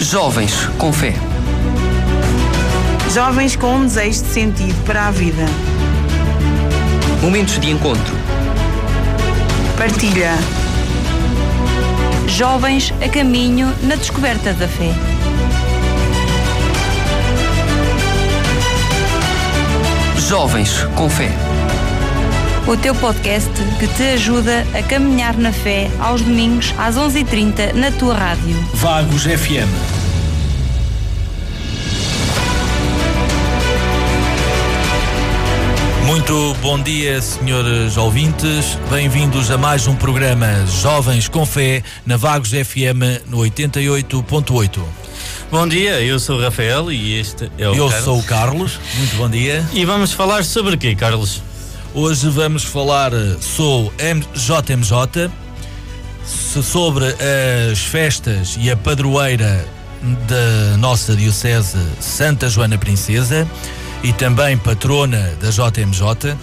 Jovens com fé. Jovens com um desejo de sentido para a vida. Momentos de encontro. Partilha. Jovens a caminho na descoberta da fé. Jovens com fé. O teu podcast que te ajuda a caminhar na fé aos domingos às 11h30 na tua rádio. Vagos FM. Muito bom dia, senhores ouvintes. Bem-vindos a mais um programa Jovens com Fé na Vagos FM no 88.8. Bom dia, eu sou o Rafael e este é o Eu Carlos. sou o Carlos. Muito bom dia. E vamos falar sobre o quê, Carlos? Hoje vamos falar, eh, sou JMJ, sobre as festas e a padroeira da nossa Diocese Santa Joana Princesa e também patrona da JMJ.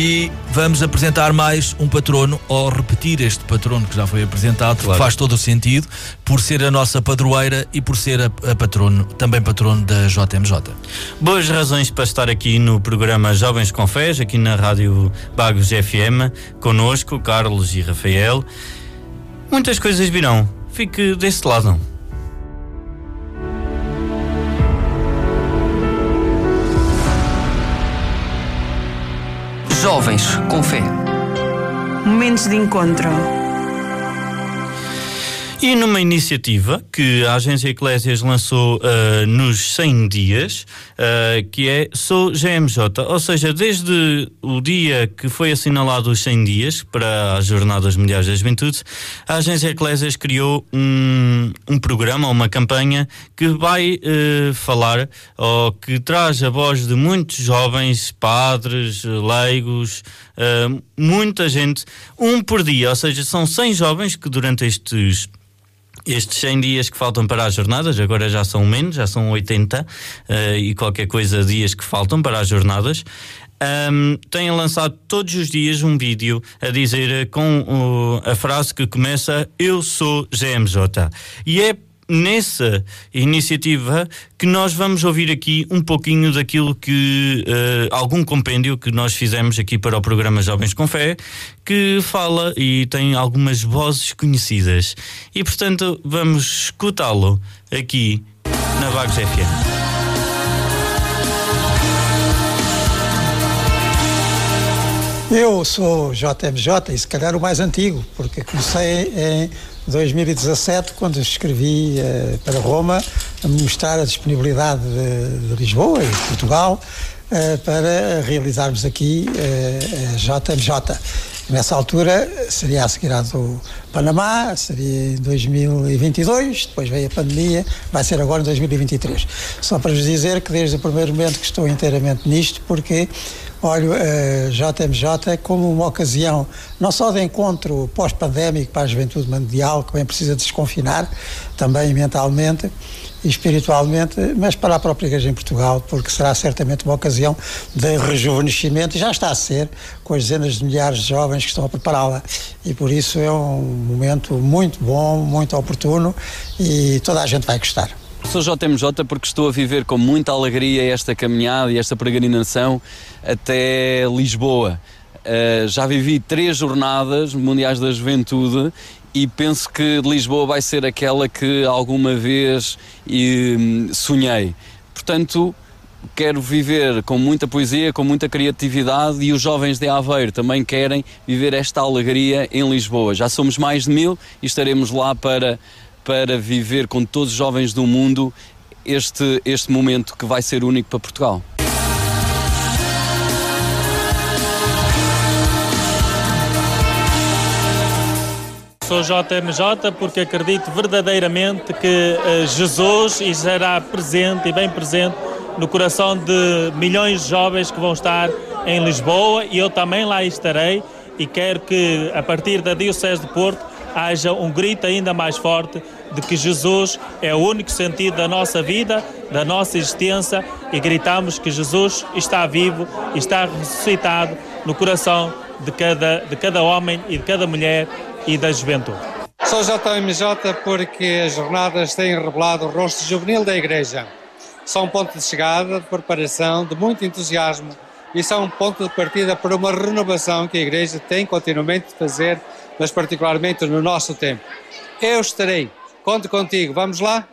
E vamos apresentar mais um patrono, ou repetir este patrono que já foi apresentado, que Claro. faz todo o sentido, por ser a nossa padroeira e por ser a, a patrono, também patrono da JMJ. Boas razões para estar aqui no programa Jovens com Fés, aqui na Rádio Bagos FM, conosco, Carlos e Rafael. Muitas coisas virão. Fique deste lado. Jovens com fé. Momentos de encontro. E numa iniciativa que a Agência Eclésias lançou ah, nos 100 dias, ah, que é Sou GMJ, ou seja, desde o dia que foi assinalado os 100 dias para as Jornadas Mundiais da Juventude, a Agência Eclésias criou um, um programa, uma campanha que vai eh, falar ou que traz a voz de muitos jovens, padres, leigos, muita gente, um por dia, ou seja, são 100 jovens que durante estes estes 100 dias que faltam para as jornadas, agora já são menos, já são 80 eh, e qualquer coisa dias que faltam para as jornadas. Um, têm lançado todos os dias um vídeo a dizer eh, com o- a frase que começa Eu sou GMJ. E é nessa iniciativa que nós vamos ouvir aqui um pouquinho daquilo que eh, algum compêndio que nós fizemos aqui para o programa Jovens com Fé que fala e tem algumas vozes conhecidas e portanto vamos escutá-lo aqui na Vagos FM. Eu sou JMJ e se calhar o mais antigo, porque comecei em 2017, quando escrevi eh, para Roma, a mostrar a disponibilidade de, de Lisboa e de Portugal eh, para realizarmos aqui eh, a JMJ. Nessa altura seria a seguir do Panamá, seria em 2022, depois veio a pandemia, vai ser agora em 2023. Só para vos dizer que desde o primeiro momento que estou inteiramente nisto, porque olho a JMJ como uma ocasião não só de encontro pós-pandémico para a juventude mundial, que bem precisa desconfinar, também mentalmente e espiritualmente, mas para a própria Igreja em Portugal, porque será certamente uma ocasião de rejuvenescimento, e já está a ser, com as dezenas de milhares de jovens que estão a prepará-la. E por isso é um momento muito bom, muito oportuno e toda a gente vai gostar. Sou JMJ porque estou a viver com muita alegria esta caminhada e esta peregrinação até Lisboa. Uh, já vivi três jornadas mundiais da juventude e penso que Lisboa vai ser aquela que alguma vez hum, sonhei. Portanto, quero viver com muita poesia, com muita criatividade e os jovens de Aveiro também querem viver esta alegria em Lisboa. Já somos mais de mil e estaremos lá para, para viver com todos os jovens do mundo este, este momento que vai ser único para Portugal. Sou JMJ porque acredito verdadeiramente que eh, Jesus estará presente e bem presente no coração de milhões de jovens que vão estar em Lisboa e eu também lá estarei e quero que a partir da Diocese de Porto haja um grito ainda mais forte de que Jesus é o único sentido da nossa vida, da nossa existência e gritamos que Jesus está vivo está ressuscitado no coração de cada, de cada homem e de cada mulher e da juventude. Sou JMJ porque as jornadas têm revelado o rosto juvenil da Igreja. São um ponto de chegada, de preparação, de muito entusiasmo e são um ponto de partida para uma renovação que a Igreja tem continuamente de fazer, mas particularmente no nosso tempo. Eu estarei. Conto contigo. Vamos lá?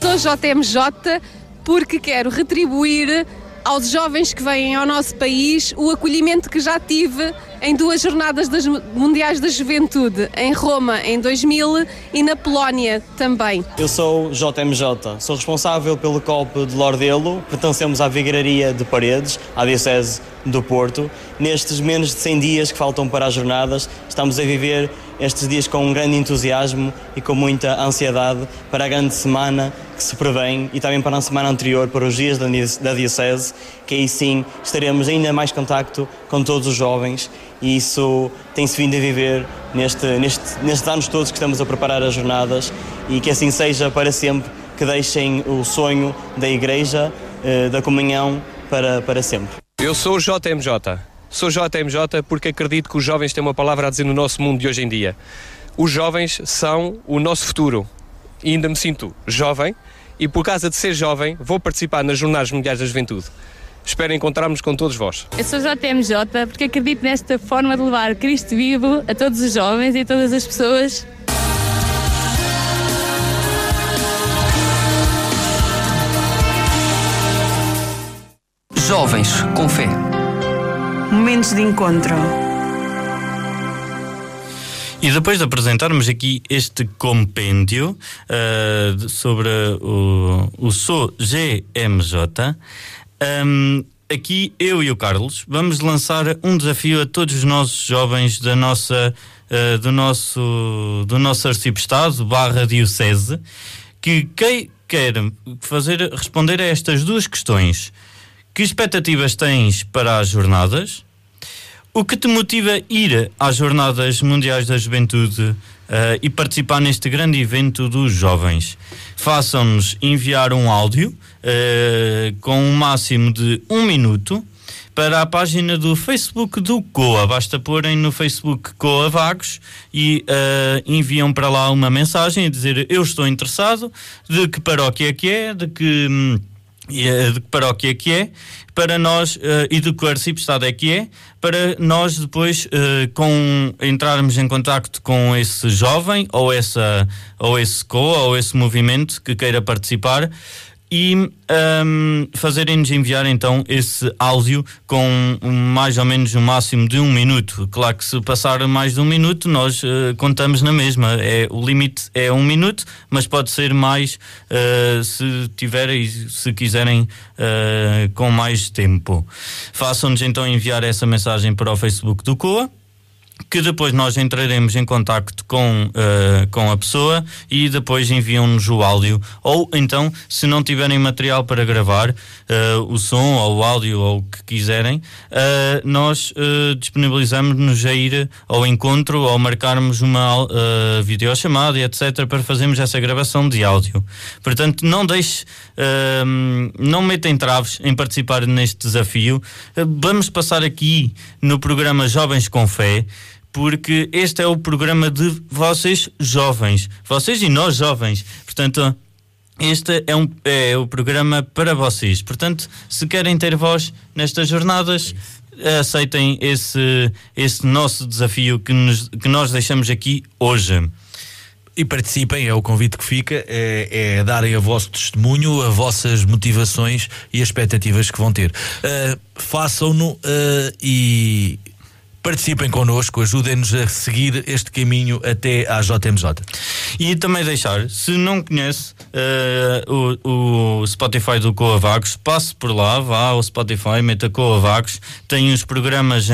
Sou JMJ porque quero retribuir aos jovens que vêm ao nosso país o acolhimento que já tive em duas jornadas das Mundiais da Juventude, em Roma em 2000 e na Polónia também. Eu sou JMJ, sou responsável pelo COP de Lordelo, pertencemos à Vigararia de Paredes, à Diocese do Porto. Nestes menos de 100 dias que faltam para as jornadas, estamos a viver estes dias com um grande entusiasmo e com muita ansiedade para a grande semana que se prevém e também para a semana anterior, para os dias da Diocese, que aí sim estaremos ainda mais contacto com todos os jovens e isso tem-se vindo a viver neste, neste, nestes anos todos que estamos a preparar as jornadas e que assim seja para sempre, que deixem o sonho da Igreja, eh, da comunhão, para, para sempre. Eu sou JMJ. Sou JMJ porque acredito que os jovens têm uma palavra a dizer no nosso mundo de hoje em dia. Os jovens são o nosso futuro. E ainda me sinto jovem e por causa de ser jovem vou participar nas Jornadas Mundiais da Juventude. Espero encontrarmos com todos vós. Eu sou JMJ porque acredito nesta forma de levar Cristo vivo a todos os jovens e a todas as pessoas. Jovens com fé. Momentos de encontro. E depois de apresentarmos aqui este compêndio uh, sobre o, o SO GMJ, um, aqui eu e o Carlos vamos lançar um desafio a todos os nossos jovens da nossa, uh, do, nosso, do nosso arcebistado barra diocese que quem quer fazer, responder a estas duas questões. Que expectativas tens para as jornadas? O que te motiva a ir às Jornadas Mundiais da Juventude uh, e participar neste grande evento dos jovens? Façam-nos enviar um áudio uh, com um máximo de um minuto para a página do Facebook do COA. Basta porem no Facebook COA Vagos e uh, enviam para lá uma mensagem a dizer eu estou interessado, de que paróquia é que é, de que, hum, de que paróquia é que é, para nós, uh, e de que arcebispo é que é, para nós depois uh, com, entrarmos em contacto com esse jovem ou, essa, ou esse COA ou esse movimento que queira participar e um, fazerem-nos enviar então esse áudio com mais ou menos um máximo de um minuto. Claro que se passar mais de um minuto, nós uh, contamos na mesma. É, o limite é um minuto, mas pode ser mais uh, se tiverem, se quiserem, uh, com mais tempo. Façam-nos então enviar essa mensagem para o Facebook do COA que depois nós entraremos em contacto com, uh, com a pessoa e depois enviam-nos o áudio. Ou então, se não tiverem material para gravar, uh, o som ou o áudio ou o que quiserem, uh, nós disponibilizamos-nos a ir ao encontro ou marcarmos uma uh, videochamada e etc. para fazermos essa gravação de áudio. Portanto, não deixe, não metem traves em participar neste desafio. vamos passar aqui no programa Jovens com Fé porque este é o programa de vocês jovens, vocês e nós jovens. Portanto, este é, um, é o programa para vocês. Portanto, se querem ter voz nestas jornadas, aceitem esse, esse nosso desafio que, nos, que nós deixamos aqui hoje. E participem, é o convite que fica, é, é darem a vosso testemunho, as vossas motivações e as expectativas que vão ter. Uh, Façam-no uh, e participem connosco, ajudem-nos a seguir este caminho até à JMJ. E também deixar, se não conhece uh, o, o, Spotify do Coavagos, passe por lá, vá ao Spotify, meta Coavagos, tem os programas uh,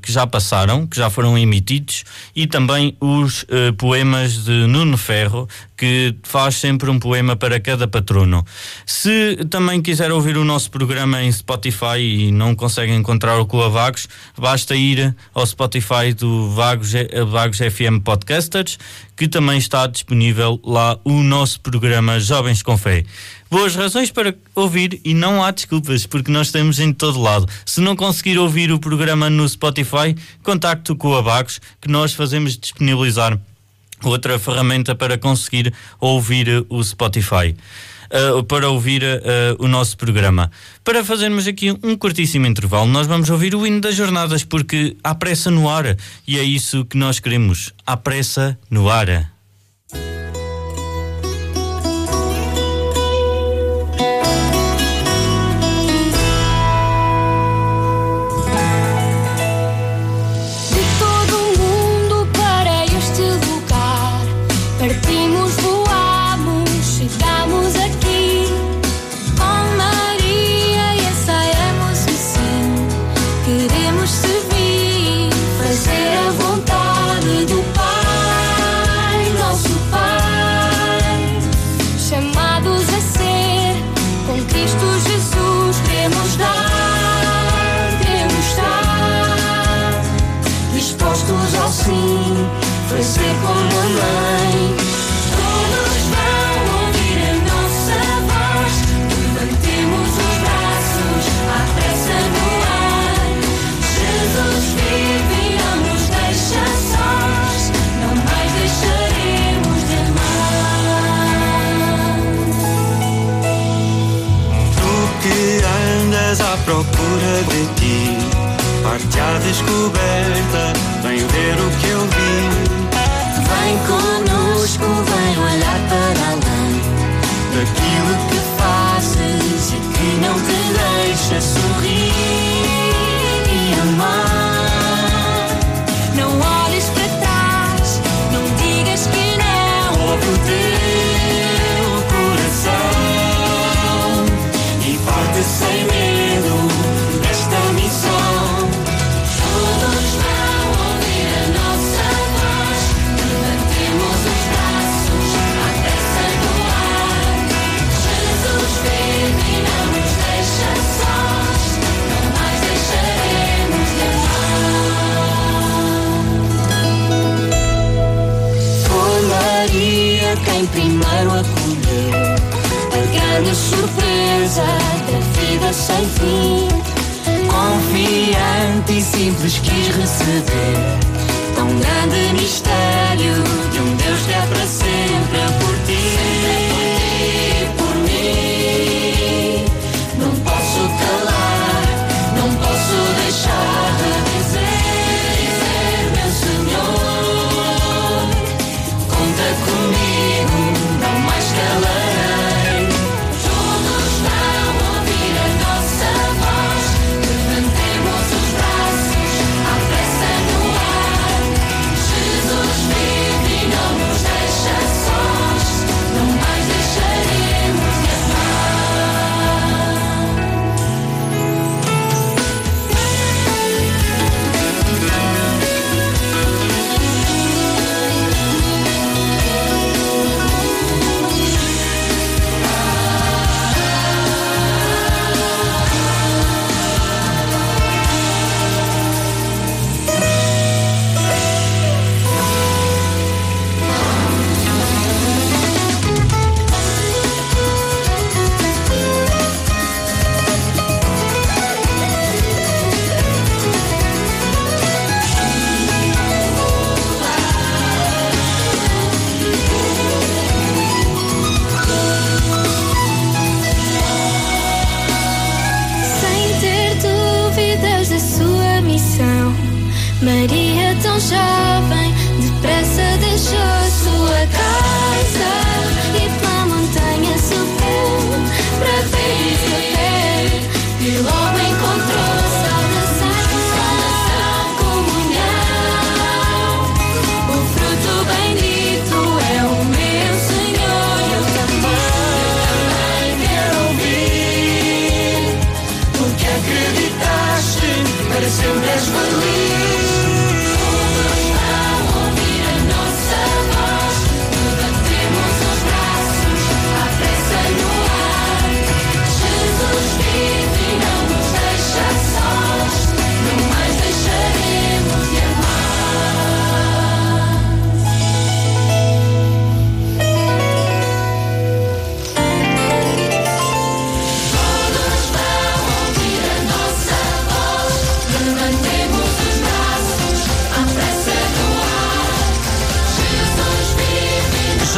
que já passaram, que já foram emitidos, e também os uh, poemas de Nuno Ferro, que faz sempre um poema para cada patrono. Se também quiser ouvir o nosso programa em Spotify e não consegue encontrar o Coavagos, basta ir ao Spotify do Vagos, Vagos FM Podcasters, que também está disponível lá o nosso programa Jovens com Fé. Boas razões para ouvir e não há desculpas, porque nós temos em todo lado. Se não conseguir ouvir o programa no Spotify, contacte com a Vagos, que nós fazemos disponibilizar outra ferramenta para conseguir ouvir o Spotify uh, para ouvir uh, o nosso programa. Para fazermos aqui um curtíssimo intervalo, nós vamos ouvir o hino das jornadas, porque há pressa no ar e é isso que nós queremos. Há pressa no ar.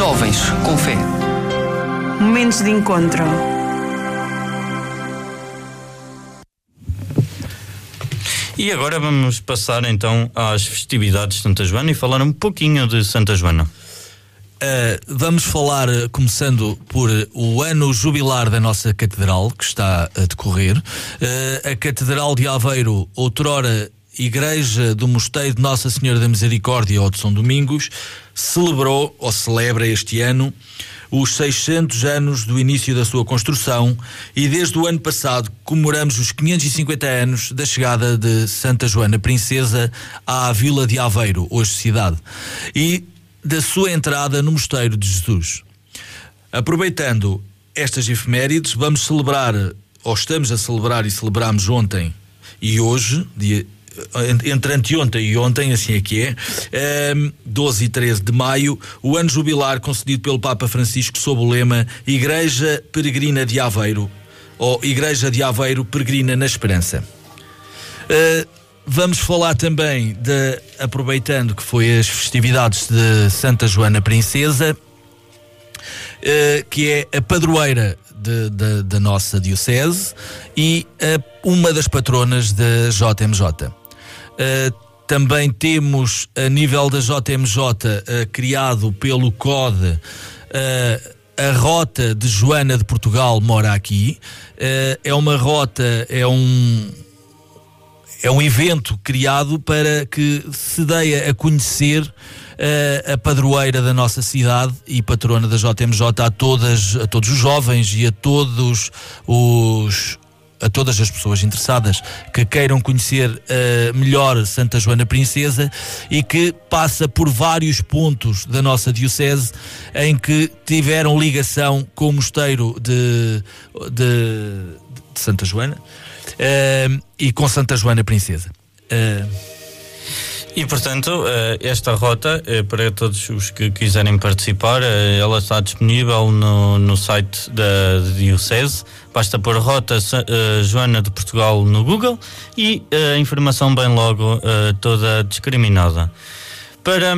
Jovens com Fé. Momentos de encontro. E agora vamos passar então às festividades de Santa Joana e falar um pouquinho de Santa Joana. Uh, vamos falar, uh, começando por uh, o ano jubilar da nossa Catedral, que está a decorrer. Uh, a Catedral de Aveiro, outrora Igreja do Mosteiro de Nossa Senhora da Misericórdia ou de São Domingos, celebrou ou celebra este ano os 600 anos do início da sua construção e desde o ano passado comemoramos os 550 anos da chegada de Santa Joana Princesa à Vila de Aveiro, hoje cidade, e da sua entrada no Mosteiro de Jesus. Aproveitando estas efemérides, vamos celebrar, ou estamos a celebrar e celebramos ontem e hoje, dia entre anteontem e ontem, assim é que é, ehm, 12 e 13 de maio, o ano jubilar concedido pelo Papa Francisco sob o lema Igreja Peregrina de Aveiro, ou Igreja de Aveiro Peregrina na Esperança. Uh, vamos falar também de, aproveitando que foi as festividades de Santa Joana Princesa, uh, que é a padroeira da nossa Diocese e uh, uma das patronas da JMJ. Uh, também temos, a nível da JMJ, uh, criado pelo CODE, uh, a rota de Joana de Portugal mora aqui. Uh, é uma rota, é um, é um evento criado para que se dê a conhecer eh, a padroeira da nossa cidade e patrona da JMJ a, todas, a todos os jovens e a todos os a todas as pessoas interessadas que queiram conhecer eh, melhor Santa Joana Princesa e que passa por vários pontos da nossa diocese em que tiveram ligação com o mosteiro de, de, de Santa Joana eh, e com Santa Joana Princesa. Eh, E portanto, eh, esta rota, eh, para todos os que quiserem participar, eh, ela está disponível no, no site da Diocese. Basta pôr Rota Joana de Portugal no Google e a informação bem logo toda discriminada. Para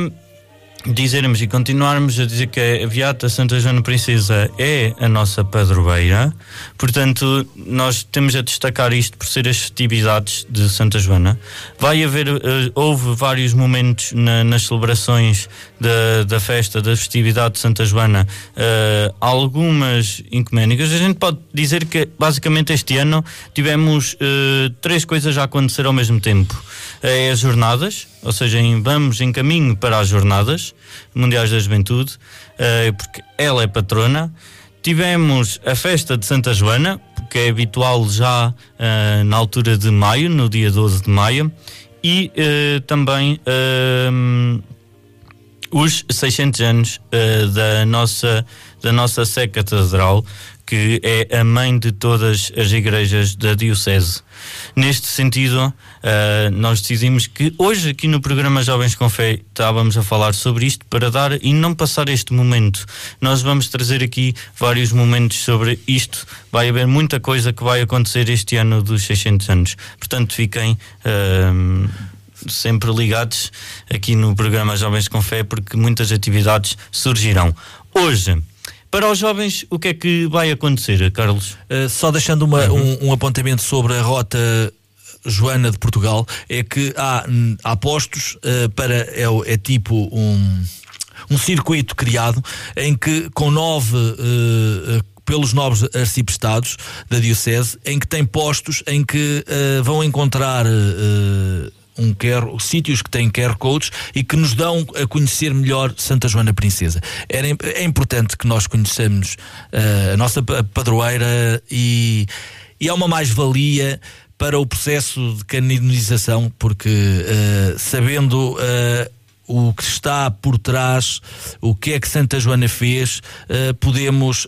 dizermos e continuarmos a dizer que a Beata Santa Joana Princesa é a nossa padroeira, portanto, nós temos a destacar isto por ser as festividades de Santa Joana. Vai haver, eh, houve vários momentos na- nas celebrações da, da festa, da festividade de Santa Joana, eh, algumas encoménicas. A gente pode dizer que, basicamente, este ano tivemos eh, três coisas a acontecer ao mesmo tempo. É as jornadas, ou seja, em- vamos em caminho para as jornadas mundiais da juventude, eh, porque ela é patrona. Tivemos a festa de Santa Joana, que é habitual já eh, na altura de maio, no dia 12 de maio, e eh, também ehm, os 600 anos da nossa da nossa Sé Catedral, que é a mãe de todas as igrejas da Diocese. Neste sentido, eh, nós decidimos que hoje, aqui no programa Jovens com Fé, estávamos a falar sobre isto para dar e não passar este momento. Nós vamos trazer aqui vários momentos sobre isto. Vai haver muita coisa que vai acontecer este ano dos 600 anos. Portanto, fiquem. ehm, sempre ligados aqui no programa Jovens com Fé, porque muitas atividades surgirão. Hoje, para os jovens, o que é que vai acontecer, Carlos? Uh, só deixando uma- um, um apontamento sobre a rota Joana de Portugal, é que há, hum, há postos uh, para. É, é tipo um, um circuito criado em que, com nove. uh, uh, pelos novos arciprestados da Diocese, em que tem postos em que uh, vão encontrar uh, um QR, sítios que têm QR codes e que nos dão a conhecer melhor Santa Joana Princesa. É importante que nós conheçamos uh, a nossa pa- padroeira e, e é uma mais-valia para o processo de canonização, porque uh, sabendo uh, o que está por trás, o que é que Santa Joana fez, podemos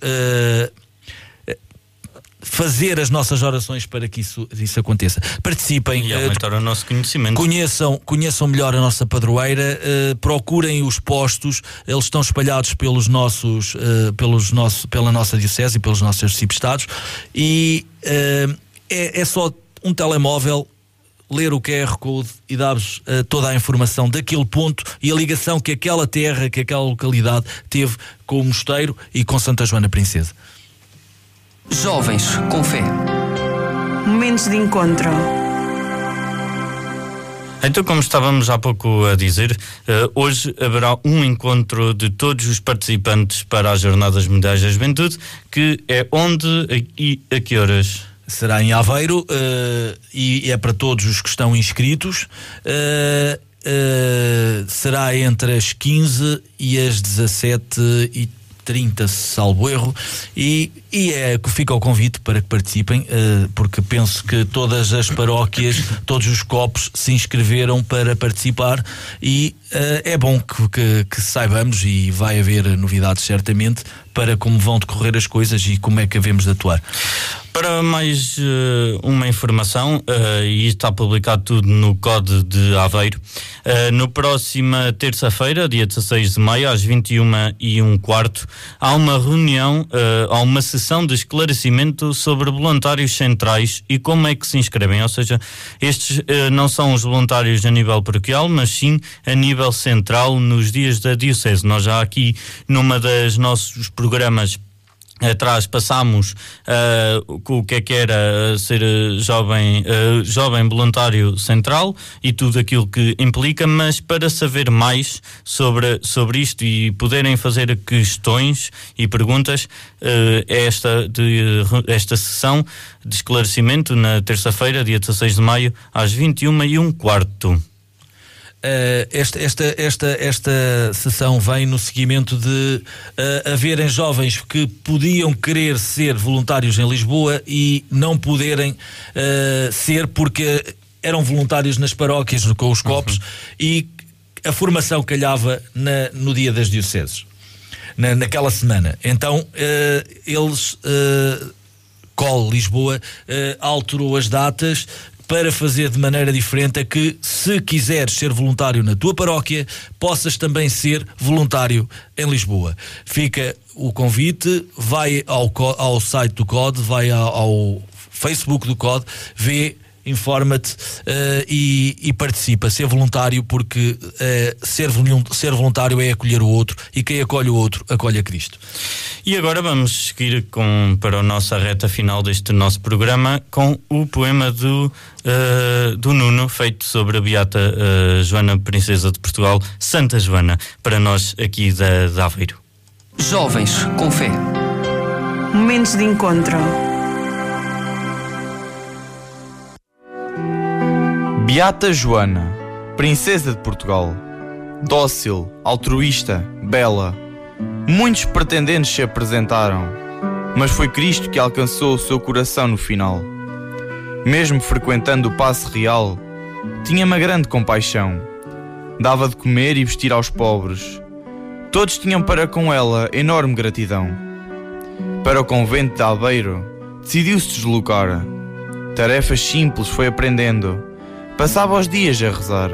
fazer as nossas orações para que isso, isso aconteça. Participem. E aumentar o nosso conhecimento. Conheçam, conheçam melhor a nossa padroeira, eh, procurem os postos, eles estão espalhados pelos nossos, eh, pelos nosso, pela nossa diocese e pelos nossos arciprestados e é, é só um telemóvel ler o QR Code e dar-vos eh, toda a informação daquele ponto e a ligação que aquela terra, que aquela localidade teve com o mosteiro e com Santa Joana Princesa. Jovens com fé. Momentos de encontro. Então, como estávamos há pouco a dizer, eh, hoje haverá um encontro de todos os participantes para as Jornadas Mundiais da Juventude, que é onde e a que horas? Será em Aveiro eh, e é para todos os que estão inscritos. Eh, será entre as 15 e as 17 e 30, salvo erro, e, e é que fica o convite para que participem, eh, porque penso que todas as paróquias, todos os copos se inscreveram para participar e eh, é bom que, que, que saibamos e vai haver novidades certamente para como vão decorrer as coisas e como é que havemos de atuar. Para mais eh, uma informação, eh, e está publicado tudo no Código de Aveiro, eh, no próxima terça-feira, dia 16 de maio, às 21 e um quarto, há uma reunião, eh, há uma sessão de esclarecimento sobre voluntários centrais e como é que se inscrevem. Ou seja, estes não são os voluntários a nível paroquial, mas sim a nível central nos dias da Diocese. Nós já aqui, numa das nossos programas atrás passámos uh, o que é que era ser uh, jovem, uh, jovem voluntário central e tudo aquilo que implica, mas para saber mais sobre, sobre isto e poderem fazer questões e perguntas, uh, esta, de, esta sessão de esclarecimento na terça-feira, dia 16 de maio, às 21 e um quarto. Uh, esta, esta, esta, esta sessão vem no seguimento de uh, haverem jovens que podiam querer ser voluntários em Lisboa e não poderem uh, ser porque eram voluntários nas paróquias com os copos e a formação calhava na, no dia das dioceses, na, naquela semana. Então eles, Col Lisboa, alterou as datas para fazer de maneira diferente a que, se quiseres ser voluntário na tua paróquia, possas também ser voluntário em Lisboa. Fica o convite, vai ao, ao site do COD, vai ao, ao Facebook do COD, vê informa-te eh, e, e participa, ser voluntário, porque eh, ser, ser voluntário é acolher o outro e quem acolhe o outro acolhe a Cristo. E agora vamos seguir com, para a nossa reta final deste nosso programa com o poema do, eh, do Nuno, feito sobre a Beata Joana, Princesa de Portugal, Santa Joana, para nós aqui da, da Aveiro. Jovens com fé. Momentos de encontro. Beata Joana, Princesa de Portugal. Dócil, altruísta, bela. Muitos pretendentes se apresentaram, mas foi Cristo que alcançou o seu coração no final. Mesmo frequentando o passe real, tinha uma grande compaixão. Dava de comer e vestir aos pobres. Todos tinham para com ela enorme gratidão. Para o convento de Albeiro, decidiu-se deslocar. Tarefas simples foi aprendendo. Passava os dias a rezar.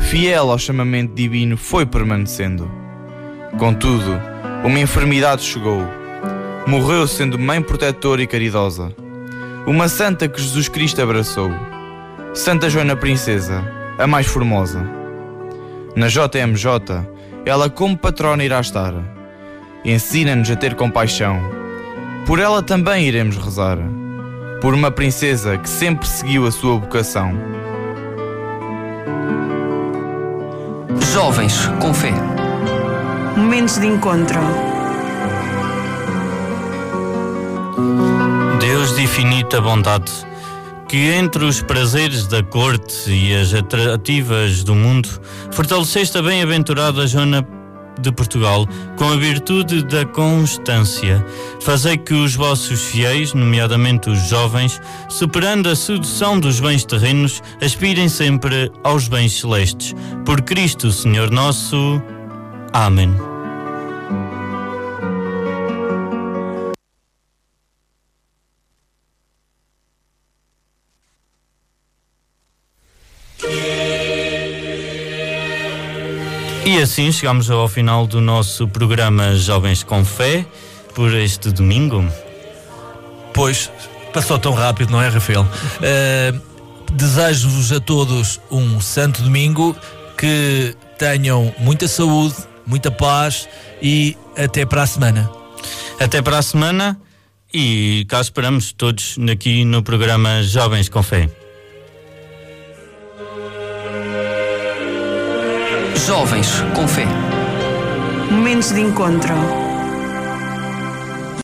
Fiel ao chamamento divino foi permanecendo. Contudo, uma enfermidade chegou. Morreu sendo mãe protetora e caridosa. Uma santa que Jesus Cristo abraçou. Santa Joana Princesa, a mais formosa. Na JMJ, ela como patrona irá estar. Ensina-nos a ter compaixão. Por ela também iremos rezar. Por uma princesa que sempre seguiu a sua vocação. Jovens com fé. Momentos de encontro. Deus de infinita bondade, que entre os prazeres da corte e as atrativas do mundo, fortaleceste a bem-aventurada Joana de Portugal com a virtude da constância. Fazei que os vossos fiéis, nomeadamente os jovens, superando a sedução dos bens terrenos, aspirem sempre aos bens celestes. Por Cristo, Senhor nosso. Amém. E assim chegamos ao final do nosso programa Jovens com Fé por este domingo. Pois, passou tão rápido, não é, Rafael? Uh, Desejo-vos a todos um santo domingo, que tenham muita saúde, muita paz e até para a semana. Até para a semana e cá esperamos todos aqui no programa Jovens com Fé. Jovens com Fé. Momentos de encontro.